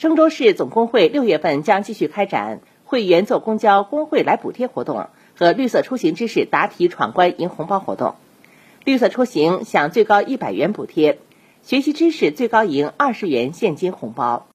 郑州市总工会六月份将继续开展会员坐公交工会来补贴活动和绿色出行知识答题闯关赢红包活动。绿色出行享最高一百元补贴学习知识最高赢二十元现金红包。